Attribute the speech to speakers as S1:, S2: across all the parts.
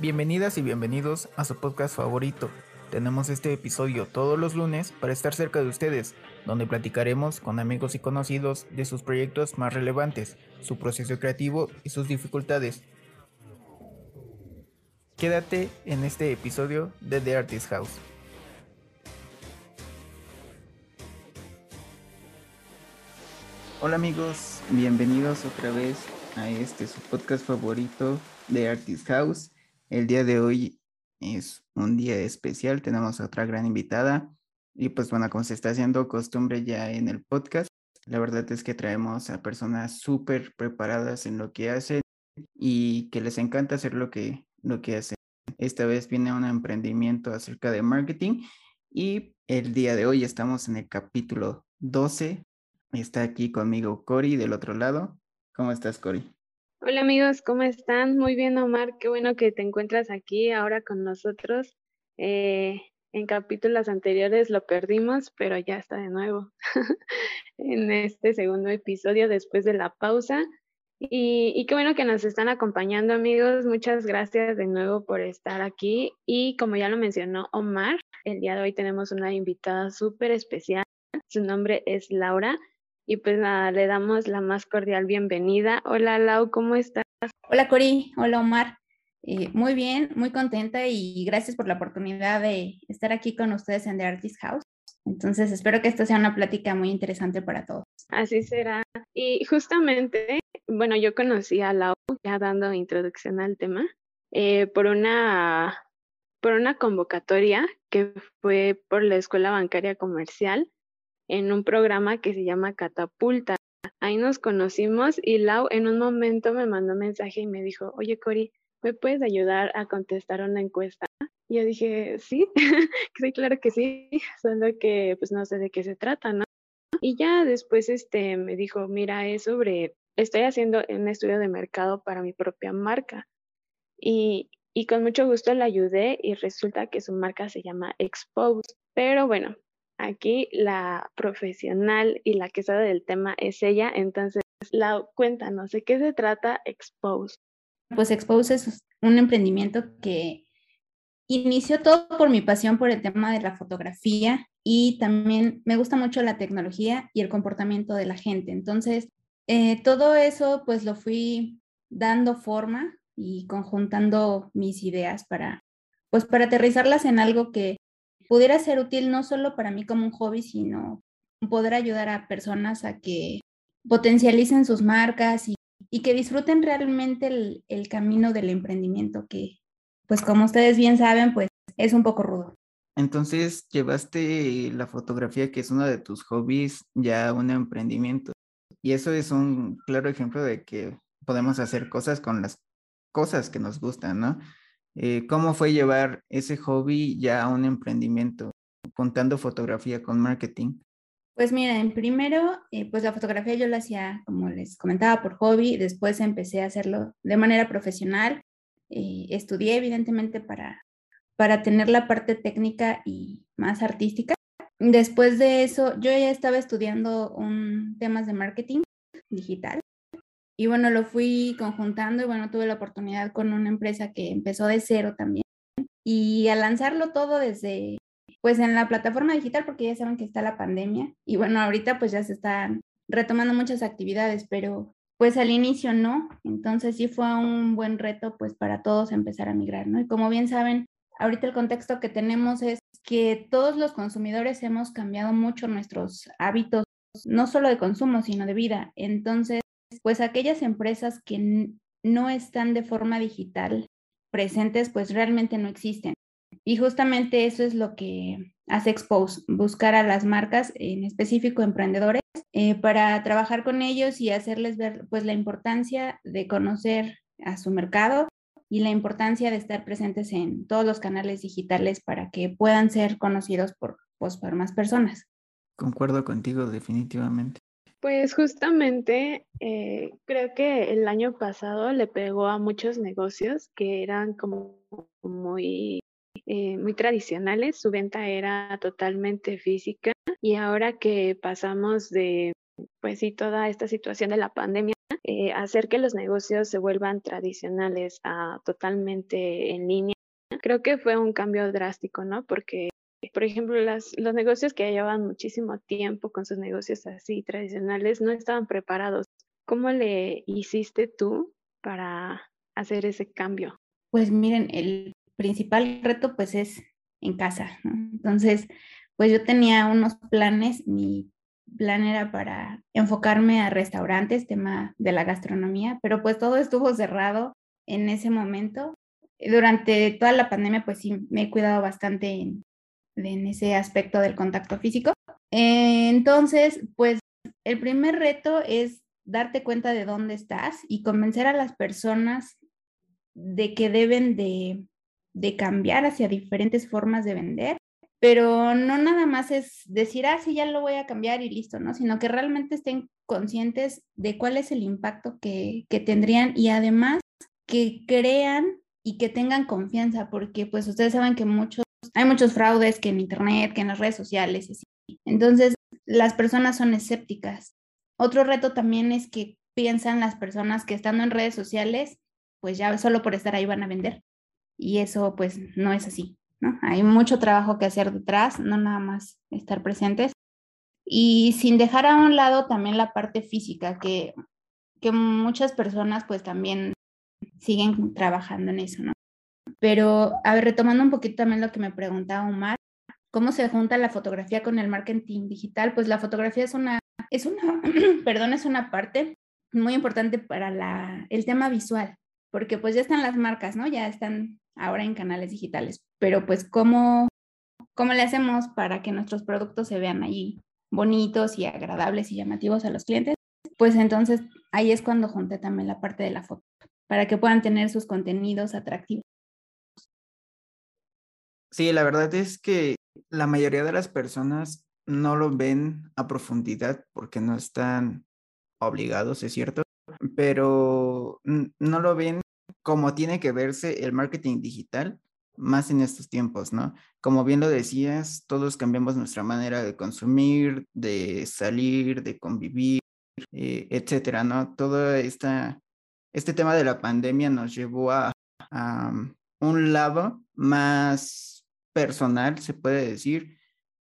S1: Bienvenidas y bienvenidos a su podcast favorito. Tenemos este episodio todos los lunes para estar cerca de ustedes, donde platicaremos con amigos y conocidos de sus proyectos más relevantes, su proceso creativo y sus dificultades. Quédate en este episodio de The Artist House. Hola amigos, bienvenidos otra vez a este su podcast favorito de Artist House. El día de hoy es un día especial, tenemos otra gran invitada y pues bueno, como se está haciendo costumbre ya en el podcast, la verdad es que traemos a personas súper preparadas en lo que hacen y que les encanta hacer lo que, lo que hacen. Esta vez viene un emprendimiento acerca de marketing y el día de hoy estamos en el capítulo 12. Está aquí conmigo Cori del otro lado. ¿Cómo estás, Cori?
S2: Hola amigos, ¿cómo están? Muy bien, Omar. Qué bueno que te encuentras aquí ahora con nosotros. Eh, en capítulos anteriores lo perdimos, pero ya está de nuevo en este segundo episodio después de la pausa. Y, y, qué bueno que nos están acompañando amigos. Muchas gracias de nuevo por estar aquí. Y como ya lo mencionó Omar, el día de hoy tenemos una invitada súper especial. Su nombre es Laura. Y pues nada, le damos la más cordial bienvenida. Hola Lau, ¿cómo estás?
S3: Hola Cori, hola Omar. Eh, muy bien, muy contenta y gracias por la oportunidad de estar aquí con ustedes en The Artist House. Entonces espero que esta sea una plática muy interesante para todos.
S2: Así será. Y justamente, bueno, yo conocí a Lau ya dando introducción al tema eh, por una por una convocatoria que fue por la Escuela Bancaria Comercial en un programa que se llama Catapulta. Ahí nos conocimos y Lau en un momento me mandó un mensaje y me dijo, oye Cori, ¿me puedes ayudar a contestar una encuesta? Y yo dije, sí, sí, claro que sí, solo que pues no sé de qué se trata, ¿no? Y ya después este, me dijo, mira, es sobre, estoy haciendo un estudio de mercado para mi propia marca. Y, y con mucho gusto le ayudé y resulta que su marca se llama Expose. Pero bueno, Aquí la profesional y la que sabe del tema es ella, entonces la cuéntanos de qué se trata Expose.
S3: Pues Expose es un emprendimiento que inició todo por mi pasión por el tema de la fotografía y también me gusta mucho la tecnología y el comportamiento de la gente. Entonces, eh, todo eso pues lo fui dando forma y conjuntando mis ideas para pues para aterrizarlas en algo que pudiera ser útil no solo para mí como un hobby, sino poder ayudar a personas a que potencialicen sus marcas y, que disfruten realmente el, el, camino del emprendimiento, que pues como ustedes bien saben, pues es un poco rudo.
S1: Entonces llevaste la fotografía, que es uno de tus hobbies, ya a un emprendimiento. Y eso es un claro ejemplo de que podemos hacer cosas con las cosas que nos gustan, ¿no? Eh, ¿Cómo fue llevar ese hobby ya a un emprendimiento, contando fotografía con marketing?
S3: Pues miren, primero, eh, pues la fotografía yo la hacía, como les comentaba, por hobby, después empecé a hacerlo de manera profesional, eh, estudié evidentemente para, para tener la parte técnica y más artística. Después de eso, yo ya estaba estudiando un, temas de marketing digital y bueno, lo fui conjuntando y bueno, tuve la oportunidad con una empresa que empezó de cero también. Y a lanzarlo todo desde, pues en la plataforma digital, porque ya saben que está la pandemia. Y bueno, ahorita pues ya se están retomando muchas actividades, pero pues al inicio no. Entonces sí fue un buen reto pues para todos empezar a migrar, ¿no? Y como bien saben, ahorita el contexto que tenemos es que todos los consumidores hemos cambiado mucho nuestros hábitos, no solo de consumo, sino de vida. Entonces, pues aquellas empresas que no están de forma digital presentes, pues realmente no existen. Y justamente eso es lo que hace Expose, buscar a las marcas, en específico emprendedores, eh, para trabajar con ellos y hacerles ver pues la importancia de conocer a su mercado y la importancia de estar presentes en todos los canales digitales para que puedan ser conocidos por, pues, por más personas.
S1: Concuerdo contigo definitivamente.
S2: Pues justamente eh, creo que el año pasado le pegó a muchos negocios que eran como muy, eh, muy tradicionales, su venta era totalmente física y ahora que pasamos de pues sí, toda esta situación de la pandemia, eh, hacer que los negocios se vuelvan tradicionales a totalmente en línea. Creo que fue un cambio drástico, ¿no? Porque, por ejemplo, las, los negocios que llevaban muchísimo tiempo con sus negocios así tradicionales no estaban preparados. ¿Cómo le hiciste tú para hacer ese cambio?
S3: Pues miren, el principal reto pues es en casa. Entonces, pues yo tenía unos planes, mi plan era para enfocarme a restaurantes, tema de la gastronomía, pero pues todo estuvo cerrado en ese momento. Durante toda la pandemia, pues sí, me he cuidado bastante en, en ese aspecto del contacto físico. Entonces, pues el primer reto es darte cuenta de dónde estás y convencer a las personas de que deben de, de cambiar hacia diferentes formas de vender pero no nada más es decir, ah, sí, ya lo voy a cambiar y listo, ¿no? Sino que realmente estén conscientes de cuál es el impacto que, que tendrían y además que crean y que tengan confianza, porque pues ustedes saben que muchos, hay muchos fraudes que en Internet, que en las redes sociales. Entonces, las personas son escépticas. Otro reto también es que piensan las personas que estando en redes sociales, pues ya solo por estar ahí van a vender. Y eso pues no es así. Hay mucho trabajo que hacer detrás, no nada más estar presentes. Y sin dejar a un lado también la parte física, que, que muchas personas pues también siguen trabajando en eso, ¿no? Pero, a ver, retomando un poquito también lo que me preguntaba Omar, ¿cómo se junta la fotografía con el marketing digital? Pues la fotografía es una, es una, perdón, es una parte muy importante para la, el tema visual, porque pues ya están las marcas, ¿no? Ya están ahora en canales digitales, pero pues cómo, cómo le hacemos para que nuestros productos se vean ahí bonitos y agradables y llamativos a los clientes, pues entonces ahí es cuando junté también la parte de la foto, para que puedan tener sus contenidos atractivos.
S1: Sí, la verdad es que la mayoría de las personas no lo ven a profundidad porque no están obligados, es cierto, pero no lo ven como tiene que verse el marketing digital más en estos tiempos, ¿no? Como bien lo decías, todos cambiamos nuestra manera de consumir, de salir, de convivir, eh, etcétera, ¿no? Todo esta, este tema de la pandemia nos llevó a, un lado más personal, se puede decir.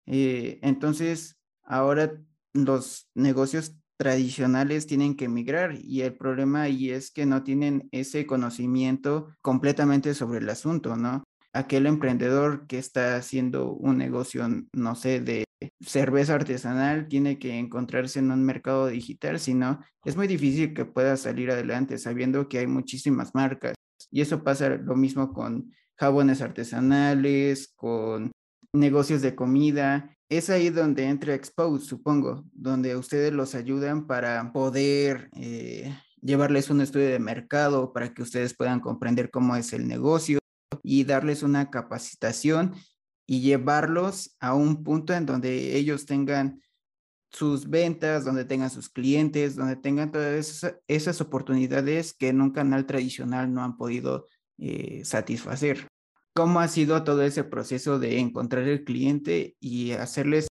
S1: Eh, entonces, ahora los negocios tradicionales tienen que emigrar y el problema ahí es que no tienen ese conocimiento completamente sobre el asunto, ¿no? Aquel emprendedor que está haciendo un negocio, no sé, de cerveza artesanal, tiene que encontrarse en un mercado digital, si no, es muy difícil que pueda salir adelante sabiendo que hay muchísimas marcas. Y eso pasa lo mismo con jabones artesanales, con negocios de comida, es ahí donde entra Expose, supongo, donde ustedes los ayudan para poder eh, llevarles un estudio de mercado para que ustedes puedan comprender cómo es el negocio y darles una capacitación y llevarlos a un punto en donde ellos tengan sus ventas, donde tengan sus clientes, donde tengan todas esas, oportunidades que en un canal tradicional no han podido eh, satisfacer. ¿Cómo ha sido todo ese proceso de encontrar el cliente y hacerles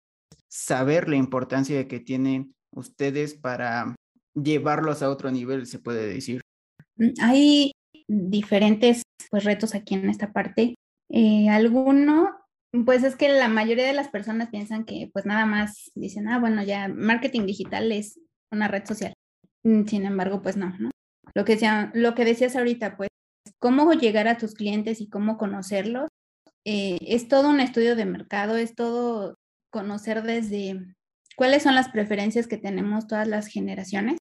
S1: saber la importancia que tienen ustedes para llevarlos a otro nivel, se puede decir?
S3: Mm, hay diferentes pues, retos aquí en esta parte. Eh, alguno, pues es que la mayoría de las personas piensan que pues nada más dicen, ah, bueno, ya marketing digital es una red social. Mm, sin embargo, pues no, ¿no? Lo que, sea, lo que decías ahorita, pues cómo llegar a tus clientes y cómo conocerlos. Eh, es todo un estudio de mercado, es todo conocer desde cuáles son las preferencias que tenemos todas las generaciones.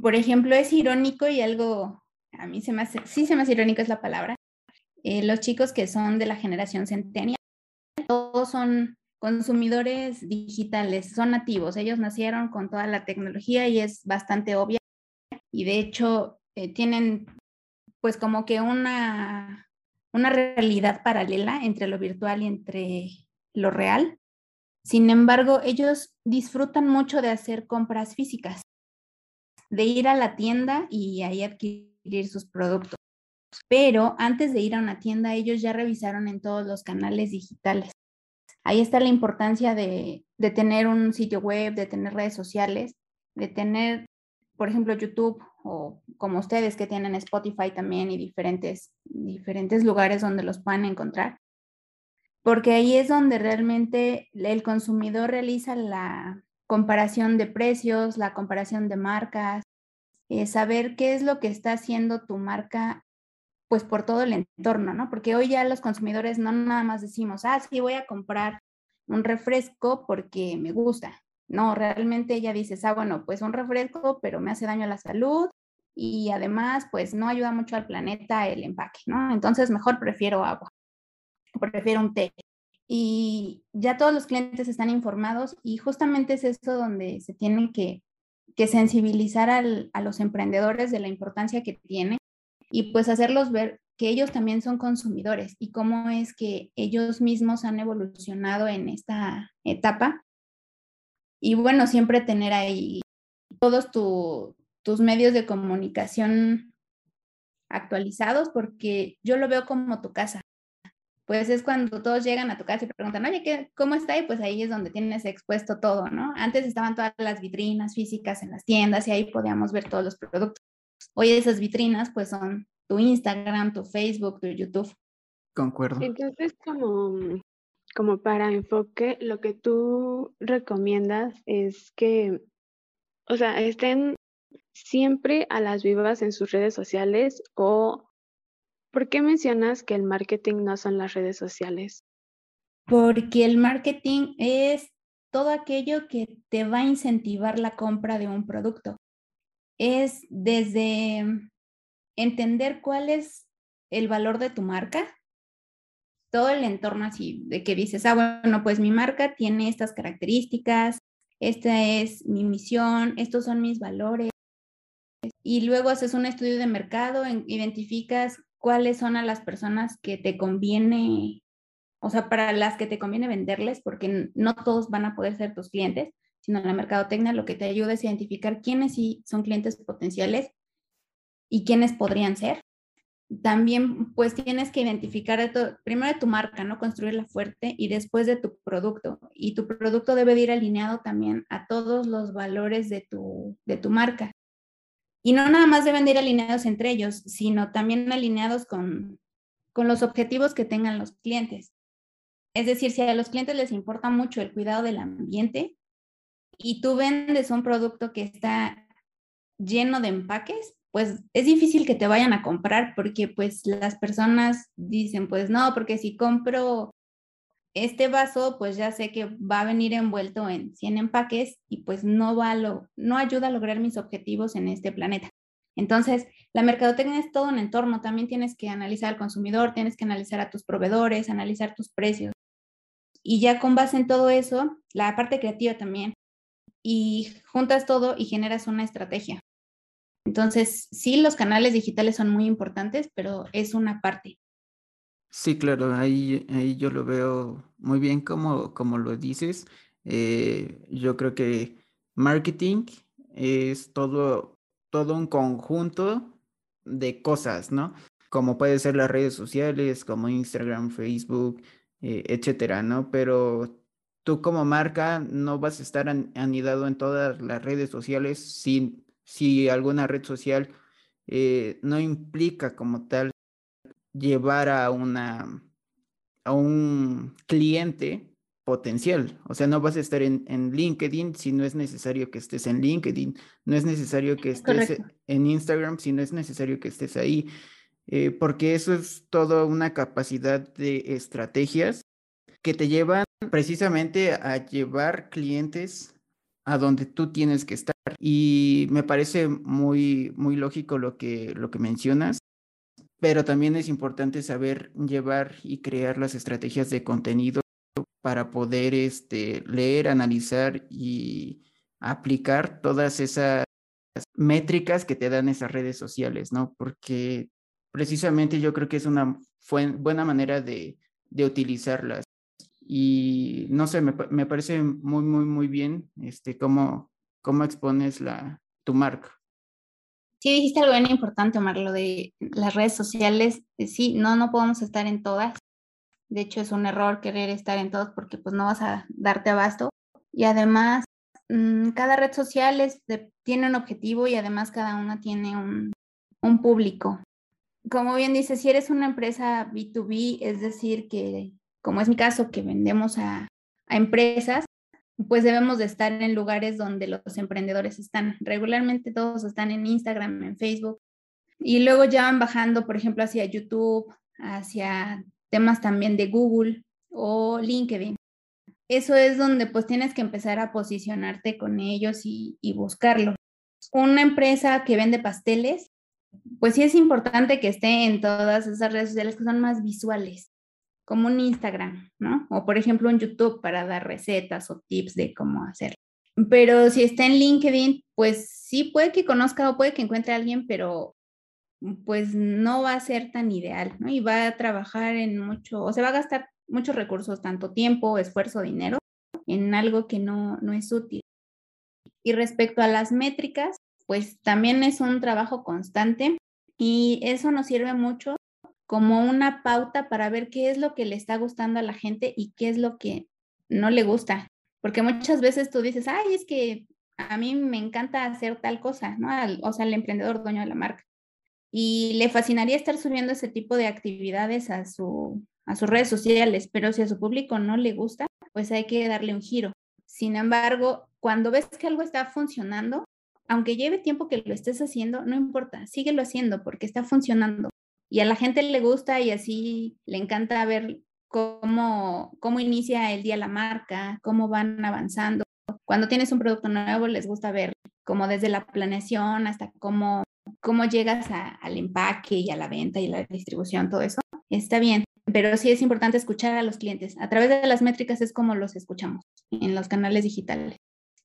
S3: Por ejemplo, es irónico y algo, a mí se me hace, sí se me hace irónico es la palabra, eh, los chicos que son de la generación centennial, todos son consumidores digitales, son nativos, ellos nacieron con toda la tecnología y es bastante obvia y de hecho eh, tienen pues como que una, una realidad paralela entre lo virtual y entre lo real. Sin embargo, ellos disfrutan mucho de hacer compras físicas, de ir a la tienda y ahí adquirir sus productos. Pero antes de ir a una tienda, ellos ya revisaron en todos los canales digitales. Ahí está la importancia de, de tener un sitio web, de tener redes sociales, de tener, por ejemplo, YouTube o como ustedes que tienen Spotify también y diferentes, diferentes lugares donde los puedan encontrar. Porque ahí es donde realmente el consumidor realiza la comparación de precios, la comparación de marcas, eh, saber qué es lo que está haciendo tu marca pues por todo el entorno, ¿no? Porque hoy ya los consumidores no nada más decimos, ah, sí, voy a comprar un refresco porque me gusta. No, realmente ella dice, ah, bueno, pues un refresco, pero me hace daño a la salud y además, pues no ayuda mucho al planeta el empaque, ¿no? Entonces, mejor prefiero agua, prefiero un té. Y ya todos los clientes están informados y justamente es eso donde se tiene que, que sensibilizar a los emprendedores de la importancia que tiene y pues hacerlos ver que ellos también son consumidores y cómo es que ellos mismos han evolucionado en esta etapa. Y bueno, siempre tener ahí todos tus medios de comunicación actualizados porque yo lo veo como tu casa. Pues es cuando todos llegan a tu casa y preguntan, oye, ¿qué, ¿cómo está? Y pues ahí es donde tienes expuesto todo, ¿no? Antes estaban todas las vitrinas físicas en las tiendas y ahí podíamos ver todos los productos. Hoy esas vitrinas pues son tu Instagram, tu Facebook, tu YouTube.
S1: Concuerdo.
S2: Entonces, como, como para enfoque, lo que tú recomiendas es que, o sea, estén siempre a las vivas en sus redes sociales o ¿por qué mencionas que el marketing no son las redes sociales?
S3: Porque el marketing es todo aquello que te va a incentivar la compra de un producto. Es desde entender cuál es el valor de tu marca, todo el entorno así de que dices, ah, bueno, pues mi marca tiene estas características, esta es mi misión, estos son mis valores. Y luego haces un estudio de mercado, identificas cuáles son a las personas que te conviene, o sea, para las que te conviene venderles, porque no todos van a poder ser tus clientes, sino la mercadotecnia lo que te ayuda es identificar quiénes sí son clientes potenciales y quiénes podrían ser. También pues tienes que identificar primero de tu marca, ¿no? Construirla fuerte y después de tu producto. Y tu producto debe de ir alineado también a todos los valores de tu, de tu marca. Y no nada más deben de ir alineados entre ellos, sino también alineados con, con los objetivos que tengan los clientes. Es decir, si a los clientes les importa mucho el cuidado del ambiente y tú vendes un producto que está lleno de empaques, pues es difícil que te vayan a comprar porque pues las personas dicen, pues no, porque si compro este vaso, pues ya sé que va a venir envuelto en 100 empaques y pues no, va lo, no ayuda a lograr mis objetivos en este planeta. Entonces, la mercadotecnia es todo un entorno, también tienes que analizar al consumidor, tienes que analizar a tus proveedores, analizar tus precios. Y ya con base en todo eso, la parte creativa también. Y juntas todo y generas una estrategia. Entonces, sí, los canales digitales son muy importantes, pero es una parte.
S1: Sí, claro, ahí, ahí yo lo veo muy bien como, como lo dices. Eh, yo creo que marketing es todo, todo un conjunto de cosas, ¿no? Como puede ser las redes sociales, como Instagram, Facebook, eh, etcétera, ¿no? Pero tú como marca no vas a estar anidado en todas las redes sociales sin si alguna red social eh, no implica como tal llevar a una a un cliente potencial. O sea, no vas a estar en, LinkedIn si no es necesario que estés en LinkedIn, no es necesario que estés en Instagram si no es necesario que estés ahí, eh, porque eso es toda una capacidad de estrategias que te llevan precisamente a llevar clientes a donde tú tienes que estar. Y me parece muy, muy lógico lo que, lo que mencionas, pero también es importante saber llevar y crear las estrategias de contenido para poder este, leer, analizar y aplicar todas esas métricas que te dan esas redes sociales, ¿no? Porque precisamente yo creo que es una buena manera de, de utilizarlas. Y no sé, me, me, parece muy, muy, muy bien este, cómo, cómo expones la, tu marca.
S3: Sí, dijiste algo bien importante, Omar, lo de las redes sociales. Eh, sí, no, no podemos estar en todas. De hecho, es un error querer estar en todas porque pues no vas a darte abasto. Y además, mm, cada red social tiene un objetivo y además cada una tiene un, un público. Como bien dice, si eres una empresa B2B, es decir, que como es mi caso, que vendemos a, empresas, pues debemos de estar en lugares donde los emprendedores están. Regularmente todos están en Instagram, en Facebook, y luego ya van bajando, por ejemplo, hacia YouTube, hacia temas también de Google o LinkedIn. Eso es donde pues tienes que empezar a posicionarte con ellos y, y buscarlo. Una empresa que vende pasteles, pues sí es importante que esté en todas esas redes sociales que son más visuales como un Instagram, ¿no? O por ejemplo un YouTube para dar recetas o tips de cómo hacerlo. Pero si está en LinkedIn, pues sí puede que conozca o puede que encuentre a alguien, pero pues no va a ser tan ideal, ¿no? Y va a trabajar en mucho, o se va a gastar muchos recursos, tanto tiempo, esfuerzo, dinero, en algo que no, no es útil. Y respecto a las métricas, pues también es un trabajo constante y eso nos sirve mucho como una pauta para ver qué es lo que le está gustando a la gente y qué es lo que no le gusta. Porque muchas veces tú dices, ay, es que a mí me encanta hacer tal cosa, ¿no? o sea, el emprendedor dueño de la marca. Y le fascinaría estar subiendo ese tipo de actividades a, su, a sus redes sociales, pero si a su público no le gusta, pues hay que darle un giro. Sin embargo, cuando ves que algo está funcionando, aunque lleve tiempo que lo estés haciendo, no importa, síguelo haciendo porque está funcionando y a la gente le gusta y así le encanta ver cómo, cómo inicia el día la marca, cómo van avanzando. Cuando tienes un producto nuevo, les gusta ver como desde la planeación hasta cómo, cómo llegas al empaque y a la venta y la distribución, todo eso. Está bien, pero sí es importante escuchar a los clientes. A través de las métricas es como los escuchamos en los canales digitales.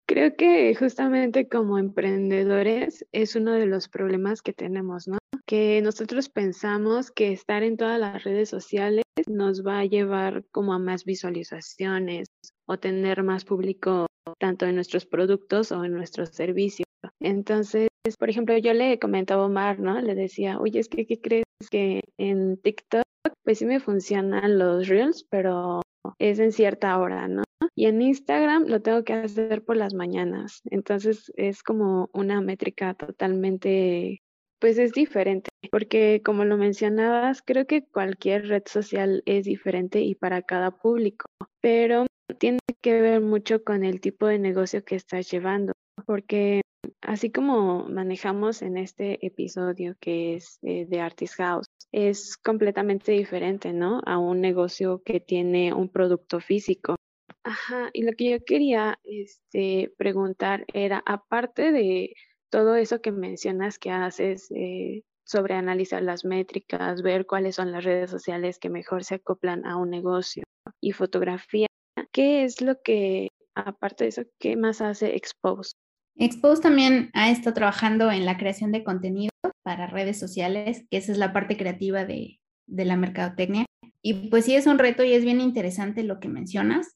S2: Creo que justamente como emprendedores es uno de los problemas que tenemos, ¿no? Que nosotros pensamos que estar en todas las redes sociales nos va a llevar como a más visualizaciones o tener más público tanto en nuestros productos o en nuestros servicios. Entonces, por ejemplo, yo le comentaba a Omar, ¿no? Le decía, oye, es que, ¿qué crees que en TikTok, pues sí me funcionan los reels, pero es en cierta hora, ¿no? Y en Instagram lo tengo que hacer por las mañanas. Entonces es como una métrica totalmente, pues es diferente, porque como lo mencionabas, creo que cualquier red social es diferente y para cada público, pero tiene que ver mucho con el tipo de negocio que estás llevando, porque así como manejamos en este episodio que es eh, de Artist House, es completamente diferente, ¿no? A un negocio que tiene un producto físico. Ajá, y lo que yo quería este, preguntar era, aparte de todo eso que mencionas que haces eh, sobre analizar las métricas, ver cuáles son las redes sociales que mejor se acoplan a un negocio y fotografía, ¿qué es lo que, aparte de eso, qué más hace Expose?
S3: Expose también ha estado trabajando en la creación de contenido para redes sociales, que esa es la parte creativa de, de la mercadotecnia. Y pues sí es un reto y es bien interesante lo que mencionas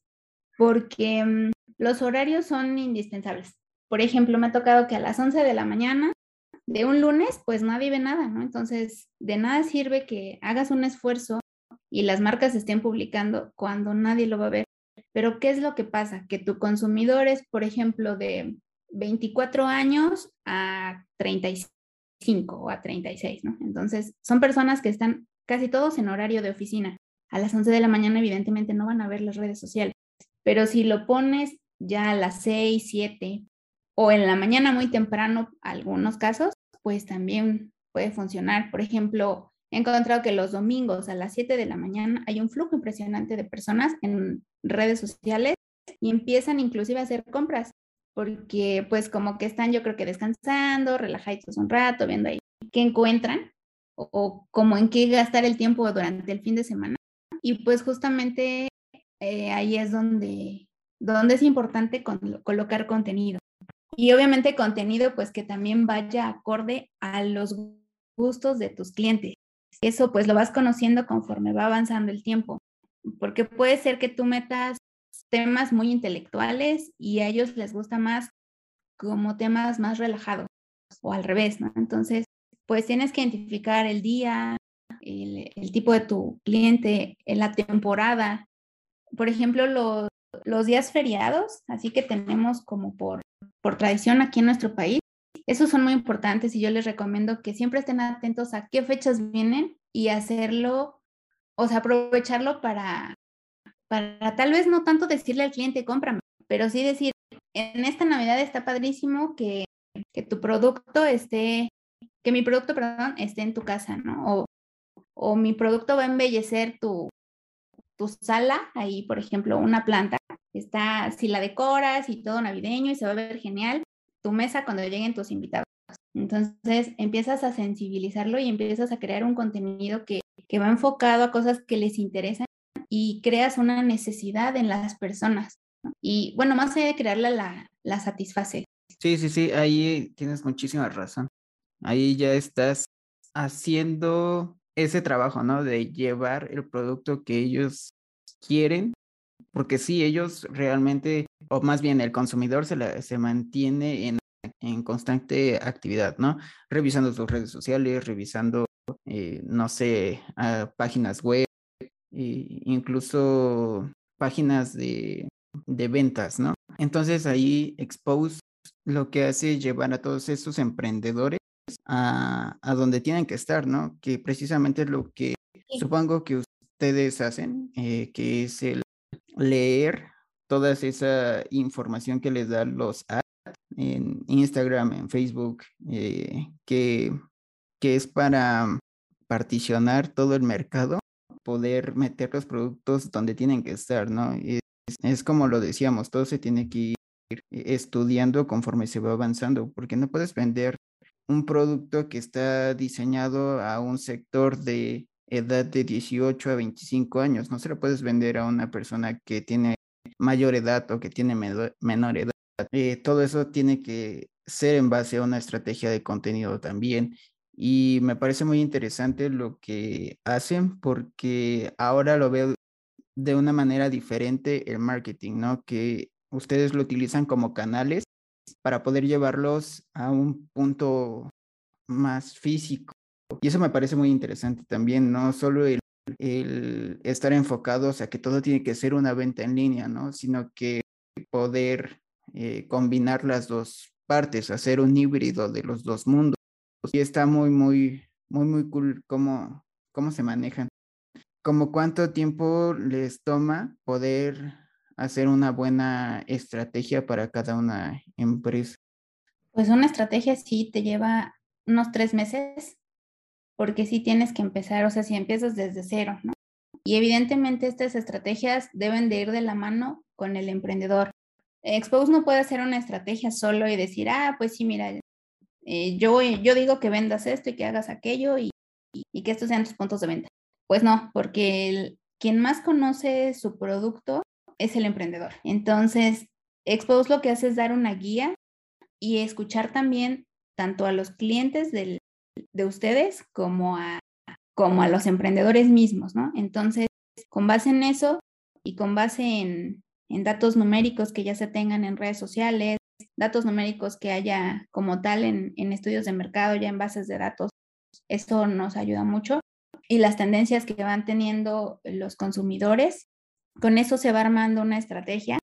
S3: porque mm, los horarios son indispensables. Por ejemplo, me ha tocado que a las 11 de la mañana de un lunes, pues nadie ve nada, ¿no? Entonces, de nada sirve que hagas un esfuerzo y las marcas estén publicando cuando nadie lo va a ver. Pero, ¿qué es lo que pasa? Que tu consumidor es, por ejemplo, de 24 años a 35 o a 36, ¿no? Entonces, son personas que están casi todos en horario de oficina. A las 11 de la mañana, evidentemente, no van a ver las redes sociales. Pero si lo pones ya a las 6, 7 o en la mañana muy temprano, algunos casos, pues también puede funcionar. Por ejemplo, he encontrado que los domingos a las 7 de la mañana hay un flujo impresionante de personas en redes sociales y empiezan inclusive a hacer compras porque pues como que están yo creo que descansando, relajaditos un rato, viendo ahí qué encuentran o, o como en qué gastar el tiempo durante el fin de semana. Y pues justamente eh, ahí es donde, donde es importante colocar contenido. Y obviamente contenido pues que también vaya acorde a los gustos de tus clientes. Eso pues lo vas conociendo conforme va avanzando el tiempo, porque puede ser que tú metas temas muy intelectuales y a ellos les gusta más como temas más relajados o al revés, ¿no? Entonces, pues tienes que identificar el día, el, tipo de tu cliente, la temporada por ejemplo, los, los días feriados, así que tenemos como por, por tradición aquí en nuestro país. Esos son muy importantes y yo les recomiendo que siempre estén atentos a qué fechas vienen y hacerlo, o sea, aprovecharlo para, para tal vez no tanto decirle al cliente, cómprame, pero sí decir, en esta Navidad está padrísimo que, que tu producto esté, que mi producto, perdón, esté en tu casa, ¿no? O, o mi producto va a embellecer tu, tu sala, ahí por ejemplo una planta, está, si la decoras y todo navideño y se va a ver genial, tu mesa cuando lleguen tus invitados. Entonces empiezas a sensibilizarlo y empiezas a crear un contenido que, que va enfocado a cosas que les interesan y creas una necesidad en las personas. Y bueno, más allá de crearla, la, la satisface.
S1: Sí, sí, sí, ahí tienes muchísima razón. Ahí ya estás haciendo ese trabajo, ¿no? De llevar el producto que ellos quieren, porque sí, ellos realmente, o más bien el consumidor se, se mantiene en, en, constante actividad, ¿no? Revisando sus redes sociales, revisando, eh, no sé, páginas web, e incluso páginas de, de ventas, ¿no? Entonces ahí Expose lo que hace es llevar a todos estos emprendedores a, a donde tienen que estar, ¿no? Que precisamente es lo que supongo que ustedes hacen, eh, que es el leer toda esa información que les dan los ads en Instagram, en Facebook, eh, que, que es para particionar todo el mercado, poder meter los productos donde tienen que estar, ¿no? Es, es como lo decíamos, todo se tiene que ir estudiando conforme se va avanzando, porque no puedes vender un producto que está diseñado a un sector de edad de 18 a 25 años. No se lo puedes vender a una persona que tiene mayor edad o que tiene menor edad. Eh, todo eso tiene que ser en base a una estrategia de contenido también. Y me parece muy interesante lo que hacen porque ahora lo veo de una manera diferente el marketing, ¿no? Que ustedes lo utilizan como canales para poder llevarlos a un punto más físico. Y eso me parece muy interesante también, no solo el, estar enfocados a que todo tiene que ser una venta en línea, ¿no? Sino que poder eh, combinar las dos partes, hacer un híbrido de los dos mundos. Y está muy, muy, muy, muy cool cómo, cómo se manejan. Como cuánto tiempo les toma poder hacer una buena estrategia para cada una empresa?
S3: Pues una estrategia sí te lleva unos tres meses, porque sí tienes que empezar, o sea, si empiezas desde cero, ¿no? Y evidentemente estas estrategias deben de ir de la mano con el emprendedor. Expose no puede hacer una estrategia solo y decir, ah, pues sí, mira, eh, yo, yo digo que vendas esto y que hagas aquello y, y, que estos sean tus puntos de venta. Pues no, porque quien más conoce su producto es el emprendedor. Entonces, Expose lo que hace es dar una guía y escuchar también tanto a los clientes de ustedes como a, como a los emprendedores mismos, ¿no? Entonces, con base en eso y con base en, datos numéricos que ya se tengan en redes sociales, datos numéricos que haya como tal en, en estudios de mercado, ya en bases de datos, esto nos ayuda mucho. Y las tendencias que van teniendo los consumidores con eso se va armando una estrategia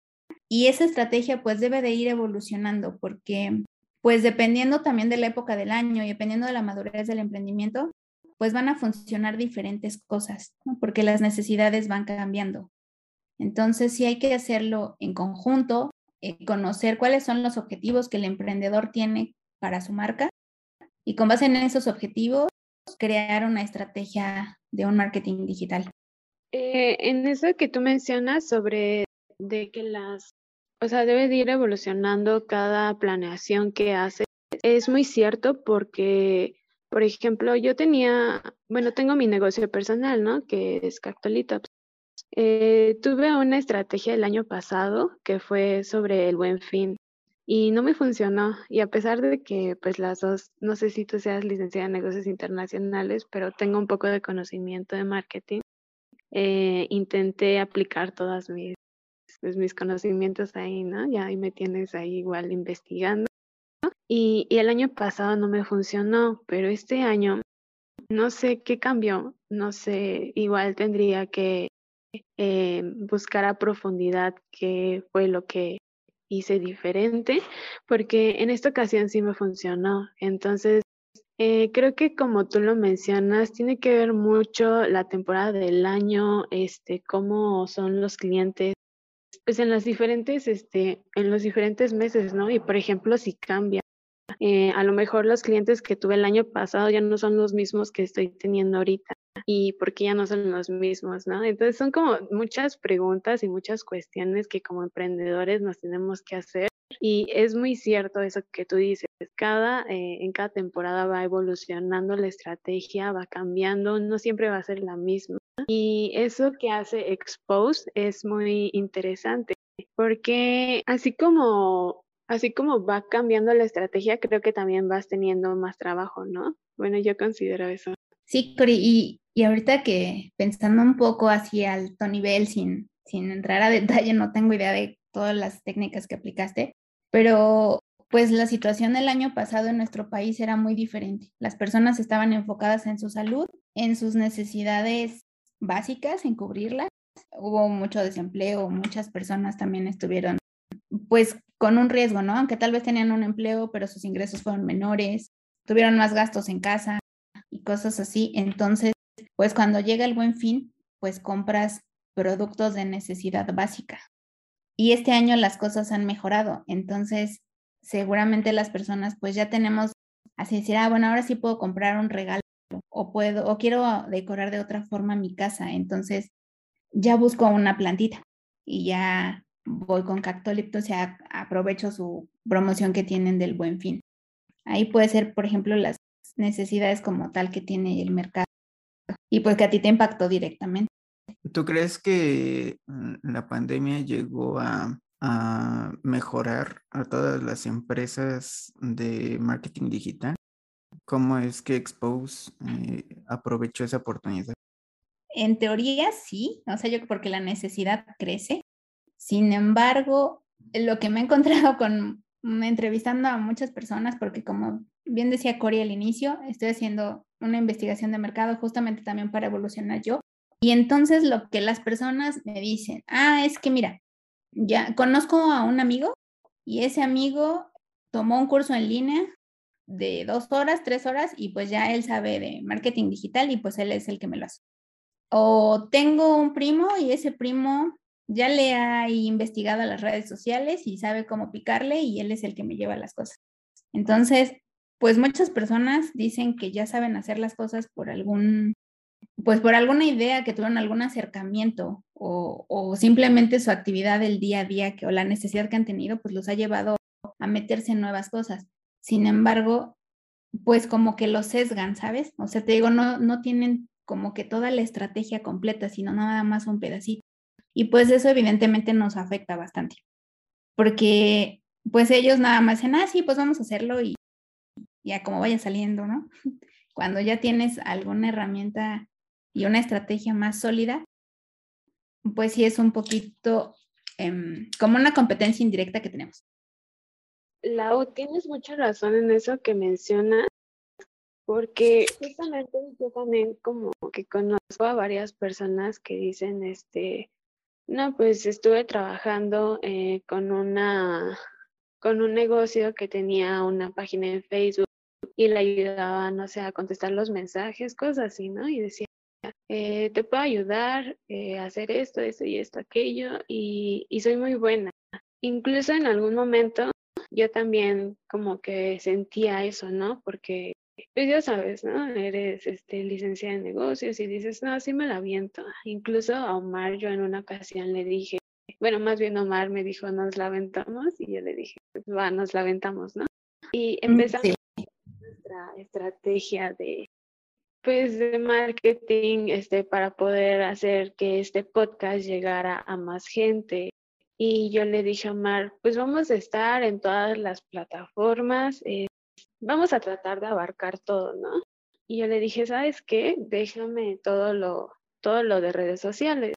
S3: y esa estrategia pues debe de ir evolucionando porque pues dependiendo también de la época del año y dependiendo de la madurez del emprendimiento, pues van a funcionar diferentes cosas, porque las necesidades van cambiando. Entonces sí hay que hacerlo en conjunto, eh, conocer cuáles son los objetivos que el emprendedor tiene para su marca y con base en esos objetivos crear una estrategia de un marketing digital.
S2: Eh, en eso que tú mencionas sobre de que las, o sea, debe de ir evolucionando cada planeación que hace, es muy cierto porque, por ejemplo, yo tenía, bueno, tengo mi negocio personal, ¿no? Que es Cactolitops. Eh, tuve una estrategia el año pasado que fue sobre el buen fin y no me funcionó. Y a pesar de que, pues las dos, no sé si tú seas licenciada en negocios internacionales, pero tengo un poco de conocimiento de marketing. Eh, intenté aplicar todas mis, pues, mis conocimientos ahí, ¿no? Ya ahí me tienes ahí igual investigando. Y, y el año pasado no me funcionó, pero este año no sé qué cambió, no sé, igual tendría que eh, buscar a profundidad qué fue lo que hice diferente, porque en esta ocasión sí me funcionó. Entonces, eh, creo que como tú lo mencionas, tiene que ver mucho la temporada del año, este, cómo son los clientes, pues en las diferentes, este, en los diferentes meses, ¿no? Y por ejemplo, si cambia. Eh, a lo mejor los clientes que tuve el año pasado ya no son los mismos que estoy teniendo ahorita y por qué ya no son los mismos, ¿no? Entonces son como muchas preguntas y muchas cuestiones que como emprendedores nos tenemos que hacer y es muy cierto eso que tú dices, cada, eh, en cada temporada va evolucionando la estrategia, va cambiando, no siempre va a ser la misma. Y eso que hace Expose es muy interesante, porque así como, así como va cambiando la estrategia, creo que también vas teniendo más trabajo, ¿no? Bueno, yo considero eso.
S3: Sí, Cori, y, y ahorita que pensando un poco así alto nivel, sin, sin entrar a detalle, no tengo idea de todas las técnicas que aplicaste, pero pues la situación del año pasado en nuestro país era muy diferente. Las personas estaban enfocadas en su salud, en sus necesidades básicas, en cubrirlas. Hubo mucho desempleo, muchas personas también estuvieron pues con un riesgo, ¿no? Aunque tal vez tenían un empleo, pero sus ingresos fueron menores, tuvieron más gastos en casa y cosas así. Entonces, pues cuando llega el buen fin, pues compras productos de necesidad básica. Y este año las cosas han mejorado, entonces seguramente las personas pues ya tenemos así decir, ah, bueno, ahora sí puedo comprar un regalo o puedo o quiero decorar de otra forma mi casa, entonces ya busco una plantita y ya voy con Cactolipto, o sea, aprovecho su promoción que tienen del Buen Fin. Ahí puede ser, por ejemplo, las necesidades como tal que tiene el mercado y pues que a ti te impactó directamente.
S1: ¿Tú crees que la pandemia llegó a, mejorar a todas las empresas de marketing digital? ¿Cómo es que Expose eh, aprovechó esa oportunidad?
S3: En teoría sí, o sea, yo porque la necesidad crece. Sin embargo, lo que me he encontrado con mm, entrevistando a muchas personas, porque como bien decía Cori al inicio, estoy haciendo una investigación de mercado justamente también para evolucionar yo. Y entonces lo que las personas me dicen, ah, es que mira, ya conozco a un amigo y ese amigo tomó un curso en línea de dos horas, tres horas y pues ya él sabe de marketing digital y pues él es el que me lo hace. O tengo un primo y ese primo ya le ha investigado las redes sociales y sabe cómo picarle y él es el que me lleva las cosas. Entonces, pues muchas personas dicen que ya saben hacer las cosas por algún pues por alguna idea que tuvieron algún acercamiento o, simplemente su actividad del día a día que, o la necesidad que han tenido, pues los ha llevado a meterse en nuevas cosas. Sin embargo, pues como que lo sesgan, ¿sabes? O sea, te digo, no, no tienen como que toda la estrategia completa, sino nada más un pedacito. Y pues eso evidentemente nos afecta bastante, porque pues ellos nada más dicen, ah, sí, pues vamos a hacerlo y ya como vaya saliendo, ¿no? Cuando ya tienes alguna herramienta y una estrategia más sólida, pues sí es un poquito em, como una competencia indirecta que tenemos.
S2: Lau, tienes mucha razón en eso que mencionas, porque justamente yo también como que conozco a varias personas que dicen, este, no, pues estuve trabajando eh, con una, con un negocio que tenía una página en Facebook y le ayudaba, no sé, a contestar los mensajes, cosas así, ¿no? Y decía, eh, te puedo ayudar eh, a hacer esto, esto y esto, aquello, y, y soy muy buena. Incluso en algún momento yo también como que sentía eso, ¿no? Porque pues ya sabes, ¿no? Eres este, licenciada en negocios y dices, no, sí me la aviento. Incluso a Omar yo en una ocasión le dije, bueno, más bien Omar me dijo, nos la aventamos y yo le dije, pues va, nos la aventamos, ¿no? Y mm, empezamos nuestra estrategia de, pues de marketing este, para poder hacer que este podcast llegara a más gente. Y yo le dije a Omar, pues vamos a estar en todas las plataformas, eh, vamos a tratar de abarcar todo, ¿no? Y yo le dije, ¿sabes qué? Déjame todo lo, todo lo de redes sociales.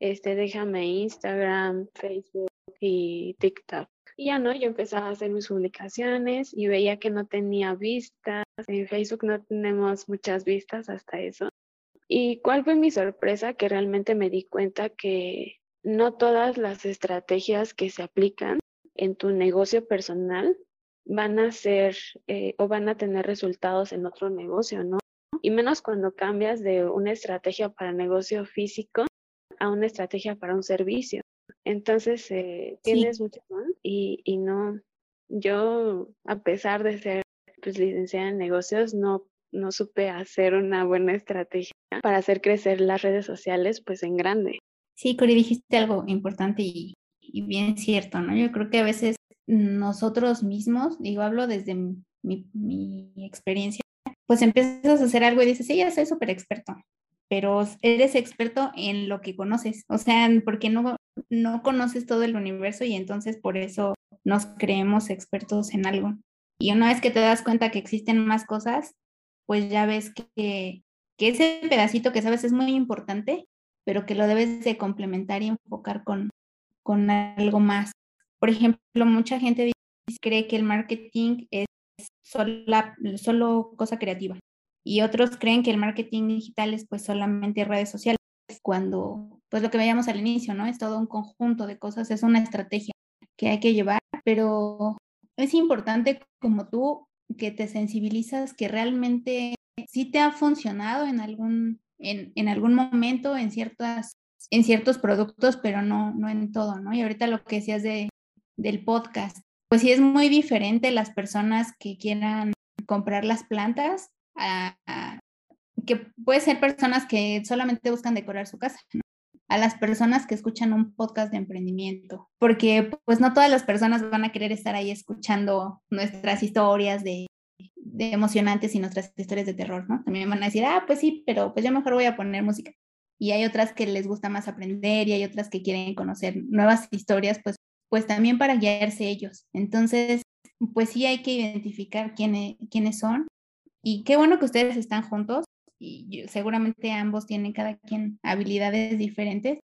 S2: Este, déjame Instagram, Facebook y TikTok. Y ya no, yo empezaba a hacer mis publicaciones y veía que no tenía vistas. En Facebook no tenemos muchas vistas hasta eso. ¿Y cuál fue mi sorpresa? Que realmente me di cuenta que no todas las estrategias que se aplican en tu negocio personal van a ser eh, o van a tener resultados en otro negocio, ¿no? Y menos cuando cambias de una estrategia para negocio físico a una estrategia para un servicio. Entonces, eh, tienes mucho y, y no, yo, a pesar de ser pues, licenciada en negocios, no, no supe hacer una buena estrategia para hacer crecer las redes sociales pues en grande.
S3: Sí, Cori, dijiste algo importante y, bien cierto, ¿no? Yo creo que a veces nosotros mismos, digo, hablo desde mi, mi experiencia, pues empiezas a hacer algo y dices, sí, ya soy súper experto, pero eres experto en lo que conoces, o sea, porque no, no conoces todo el universo y entonces por eso nos creemos expertos en algo. Y una vez que te das cuenta que existen más cosas, pues ya ves que, que ese pedacito que sabes es muy importante, pero que lo debes de complementar y enfocar con, con algo más. Por ejemplo, mucha gente cree que el marketing es solo cosa creativa y otros creen que el marketing digital es pues solamente redes sociales, cuando pues lo que veíamos al inicio, ¿no? Es todo un conjunto de cosas, es una estrategia que hay que llevar, pero es importante como tú que te sensibilizas que realmente sí te ha funcionado en algún, en, algún momento en ciertas en ciertos productos, pero no, no en todo, ¿no? Y ahorita lo que decías de, del podcast, pues sí es muy diferente las personas que quieran comprar las plantas a, que puede ser personas que solamente buscan decorar su casa, a las personas que escuchan un podcast de emprendimiento, porque pues no todas las personas van a querer estar ahí escuchando nuestras historias de, de emocionantes y nuestras historias de terror, ¿no? También van a decir, ah, pues sí, pero pues yo mejor voy a poner música. Y hay otras que les gusta más aprender y hay otras que quieren conocer nuevas historias, pues, pues también para guiarse ellos. Entonces, pues sí hay que identificar quiénes, quiénes son. Y qué bueno que ustedes están juntos y seguramente ambos tienen cada quien habilidades diferentes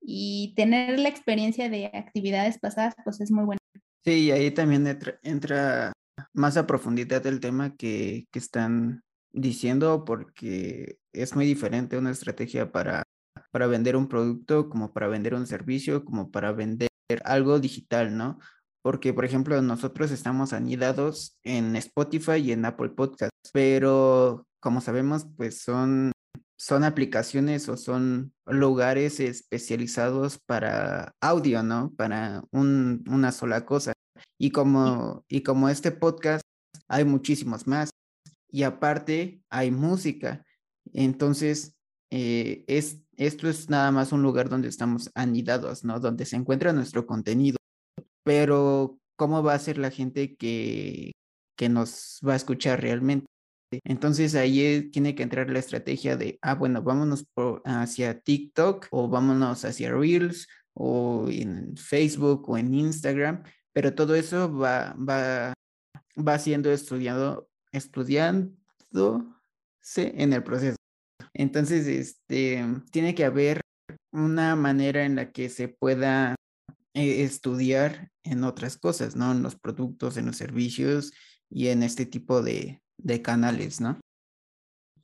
S3: y tener la experiencia de actividades pasadas pues es muy bueno.
S1: Sí, y ahí también entra, más a profundidad el tema que, que están diciendo porque es muy diferente una estrategia para, para vender un producto como para vender un servicio, como para vender algo digital, ¿no? Porque, por ejemplo, nosotros estamos anidados en Spotify y en Apple Podcasts, pero como sabemos, pues son, son aplicaciones o son lugares especializados para audio, ¿no? Para un, una sola cosa. Y como, y como este podcast, hay muchísimos más. Y aparte, hay música. Entonces, eh, es, esto es nada más un lugar donde estamos anidados, ¿no? Donde se encuentra nuestro contenido. Pero, ¿cómo va a ser la gente que, que nos va a escuchar realmente? Entonces ahí tiene que entrar la estrategia de, ah, bueno, vámonos hacia TikTok o vámonos hacia Reels o en Facebook o en Instagram, pero todo eso va, va, va siendo estudiado, estudiándose en el proceso. Entonces, este, tiene que haber una manera en la que se pueda eh, estudiar en otras cosas, ¿no? En los productos, en los servicios y en este tipo de, de canales, ¿no?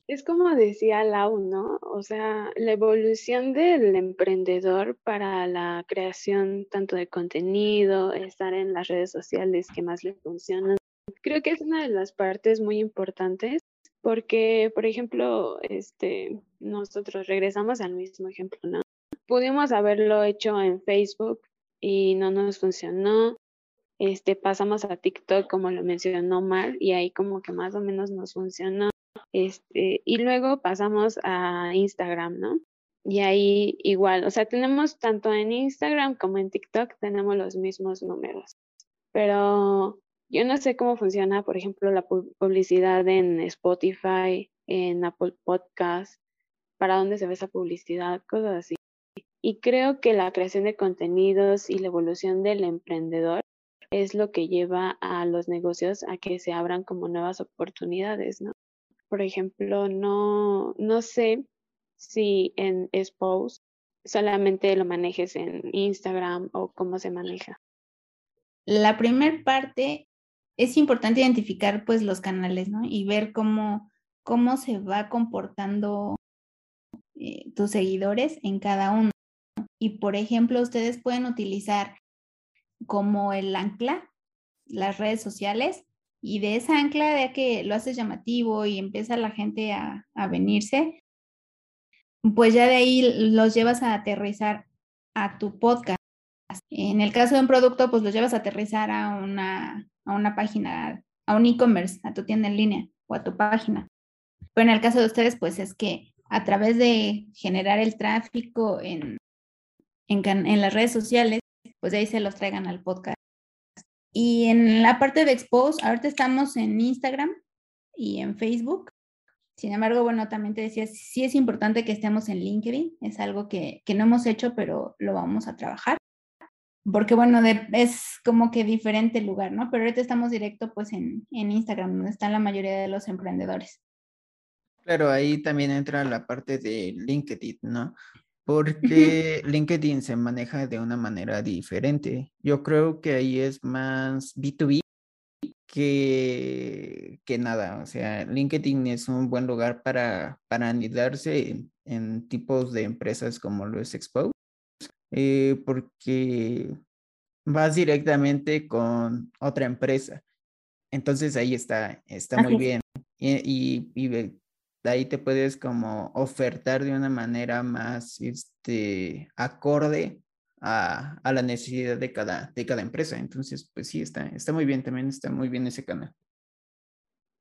S2: Es como decía Lau, ¿no? O sea, la evolución del emprendedor para la creación tanto de contenido, estar en las redes sociales que más le funcionan, creo que es una de las partes muy importantes porque, por ejemplo, este, nosotros regresamos al mismo ejemplo, ¿no? Pudimos haberlo hecho en Facebook y no nos funcionó este, pasamos a TikTok, como lo mencionó Mar, y ahí como que más o menos nos funcionó. Este, y luego pasamos a Instagram, ¿no? Y ahí igual, o sea, tenemos tanto en Instagram como en TikTok, tenemos los mismos números. Pero yo no sé cómo funciona, por ejemplo, la publicidad en Spotify, en Apple Podcast, para dónde se ve esa publicidad, cosas así. Y creo que la creación de contenidos y la evolución del emprendedor es lo que lleva a los negocios a que se abran como nuevas oportunidades, ¿no? Por ejemplo, no, no sé si en Expose solamente lo manejes en Instagram o cómo se maneja.
S3: La primera parte es importante identificar pues los canales, ¿no? Y ver cómo, cómo se va comportando eh, tus seguidores en cada uno. Y por ejemplo, ustedes pueden utilizar como el ancla las redes sociales y de esa ancla, de que lo haces llamativo y empieza la gente a, a venirse, pues ya de ahí los llevas a aterrizar a tu podcast. En el caso de un producto, pues los llevas a aterrizar a una, a una página, a un e-commerce, a tu tienda en línea o a tu página. Pero en el caso de ustedes, pues es que a través de generar el tráfico en, en, en las redes sociales, pues de ahí se los traigan al podcast. Y en la parte de Expose, ahorita estamos en Instagram y en Facebook. Sin embargo, bueno, también te decía, sí es importante que estemos en LinkedIn. Es algo que, que no hemos hecho, pero lo vamos a trabajar. Porque, bueno, es como que diferente lugar, ¿no? Pero ahorita estamos directo pues en, en Instagram, donde están la mayoría de los emprendedores.
S1: Claro, ahí también entra la parte de LinkedIn, ¿no? porque LinkedIn se maneja de una manera diferente. Yo creo que ahí es más B2B que, que nada. O sea, LinkedIn es un buen lugar para, para anidarse en, tipos de empresas como lo es Expose, eh, porque vas directamente con otra empresa. Entonces ahí está, está muy bien. Y, y, y, ahí te puedes como ofertar de una manera más este, acorde a, la necesidad de cada, de cada empresa. Entonces, pues sí, está, está muy bien, también está muy bien ese canal.